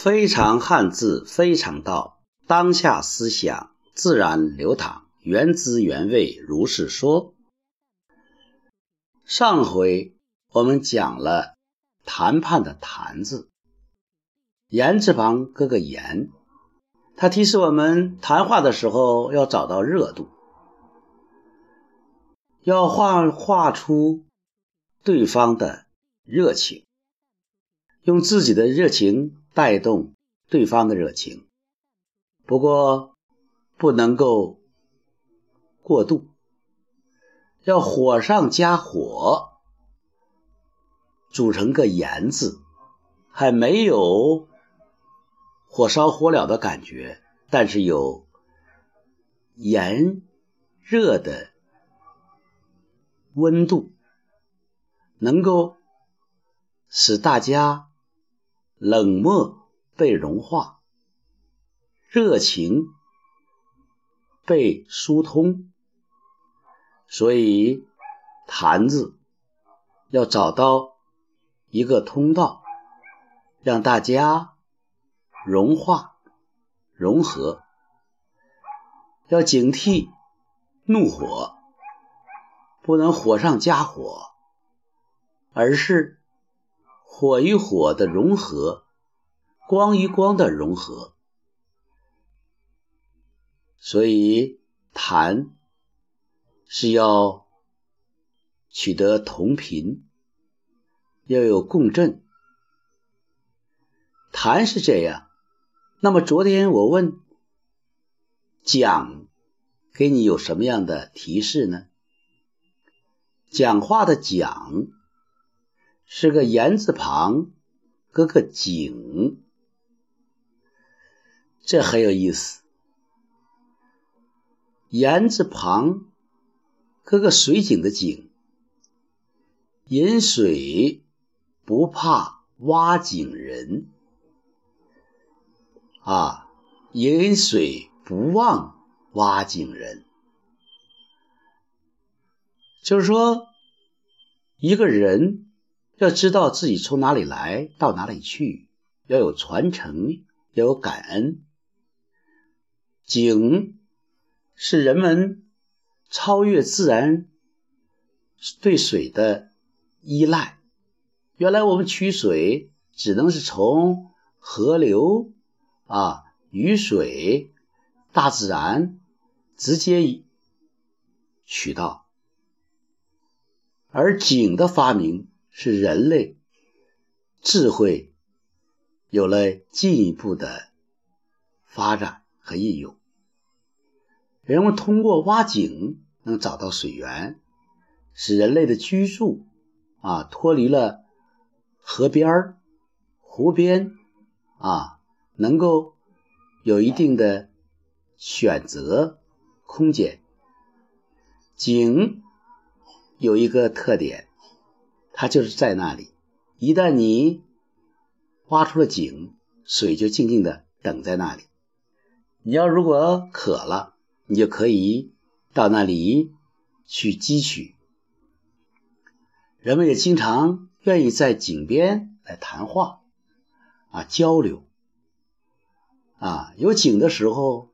非常汉字，非常道。当下思想自然流淌，原汁原味，如是说。上回我们讲了谈判的“谈”字，言字旁搁个“言”，它提示我们谈话的时候要找到热度，要画画出对方的热情，用自己的热情。带动对方的热情，不过不能够过度，要火上加火，组成个“炎”字，还没有火烧火燎的感觉，但是有炎热的温度，能够使大家。冷漠被融化，热情被疏通，所以“坛子要找到一个通道，让大家融化、融合。要警惕怒火，不能火上加火，而是。火与火的融合，光与光的融合，所以谈是要取得同频，要有共振。谈是这样，那么昨天我问讲，给你有什么样的提示呢？讲话的讲。是个言字旁，搁个井，这很有意思。言字旁搁个水井的井，饮水不怕挖井人啊，饮水不忘挖井人，就是说一个人。要知道自己从哪里来到哪里去，要有传承，要有感恩。井是人们超越自然对水的依赖。原来我们取水只能是从河流啊、雨水、大自然直接取到，而井的发明。是人类智慧有了进一步的发展和应用。人们通过挖井能找到水源，使人类的居住啊脱离了河边湖边啊，能够有一定的选择空间。井有一个特点。它就是在那里，一旦你挖出了井，水就静静的等在那里。你要如果渴了，你就可以到那里去汲取。人们也经常愿意在井边来谈话，啊，交流，啊，有井的时候，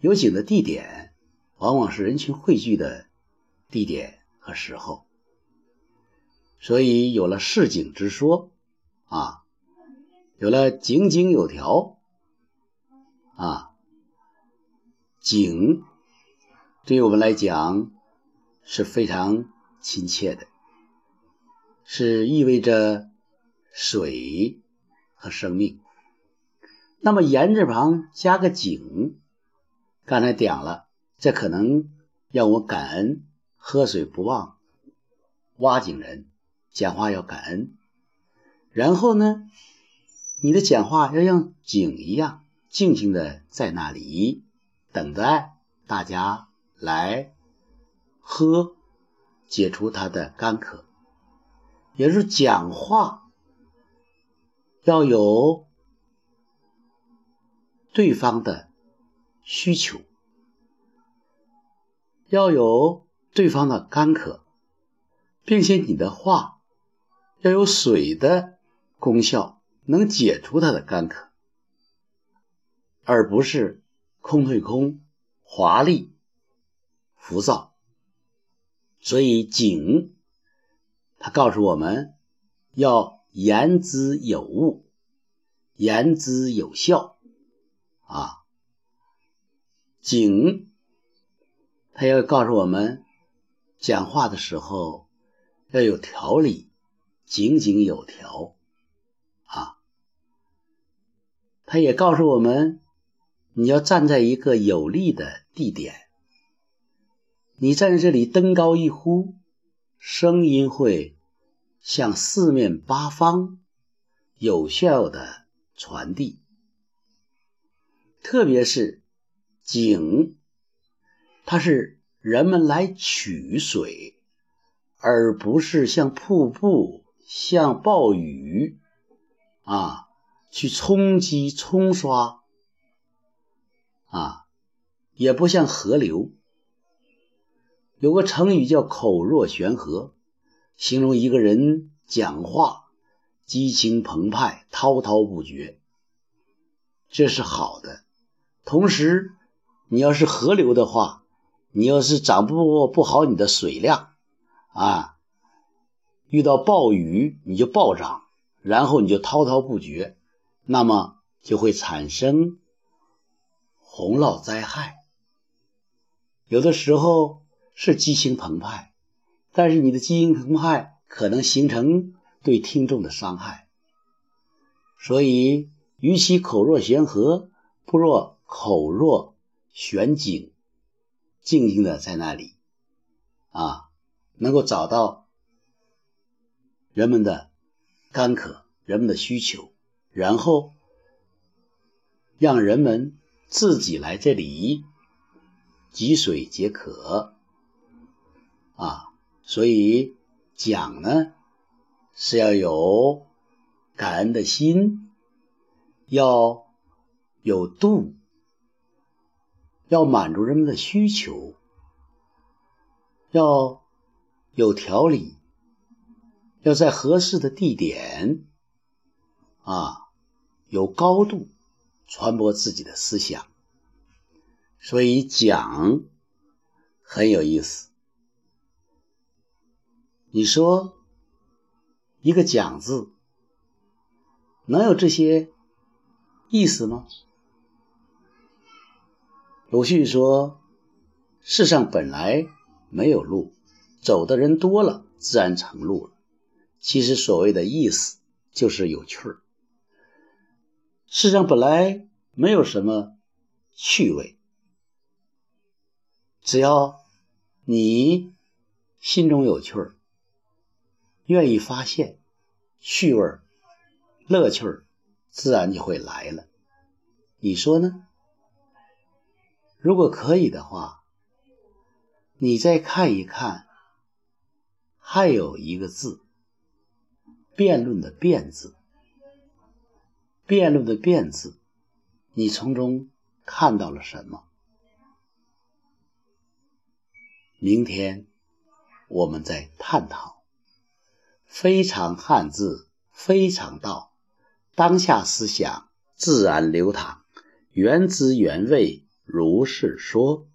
有井的地点，往往是人群汇聚的地点和时候。所以有了市井之说，啊，有了井井有条，啊，井对于我们来讲是非常亲切的，是意味着水和生命。那么言字旁加个井，刚才讲了，这可能让我感恩喝水不忘挖井人。讲话要感恩，然后呢，你的讲话要像井一样，静静的在那里等待大家来喝，解除他的干渴。也是讲话要有对方的需求，要有对方的干渴，并且你的话。要有水的功效，能解除他的干渴，而不是空对空、华丽、浮躁。所以景，它告诉我们要言之有物，言之有效啊。景，它要告诉我们，讲话的时候要有条理，井井有条啊。它也告诉我们，你要站在一个有利的地点。你站在这里登高一呼，声音会向四面八方有效的传递。特别是井，它是人们来取水，而不是像瀑布、像暴雨啊去冲击、冲刷啊，也不像河流。有个成语叫“口若悬河”，形容一个人讲话激情澎湃、滔滔不绝，这是好的。同时，你要是河流的话，你要是掌握不好你的水量啊，遇到暴雨你就暴涨，然后你就滔滔不绝，那么就会产生洪涝灾害。有的时候。是激情澎湃，但是你的激情澎湃可能形成对听众的伤害，所以与其口若悬河，不若口若悬井，静静的在那里，啊，能够找到人们的干渴、人们的需求，然后让人们自己来这里汲水解渴。啊，所以讲呢是要有感恩的心，要有度，要满足人们的需求，要有条理，要在合适的地点，啊，有高度传播自己的思想。所以讲很有意思。你说一个“讲”字能有这些意思吗？鲁迅说：“世上本来没有路，走的人多了，自然成路了。”其实所谓的意思就是有趣儿。世上本来没有什么趣味，只要你心中有趣儿。愿意发现趣味儿乐趣儿自然就会来了。你说呢？如果可以的话，你再看一看，还有一个字“辩论”的“辩”字，“辩论”的“辩”字，你从中看到了什么？明天我们再探讨。非常汉字，非常道，当下思想自然流淌，原汁原味，如是说。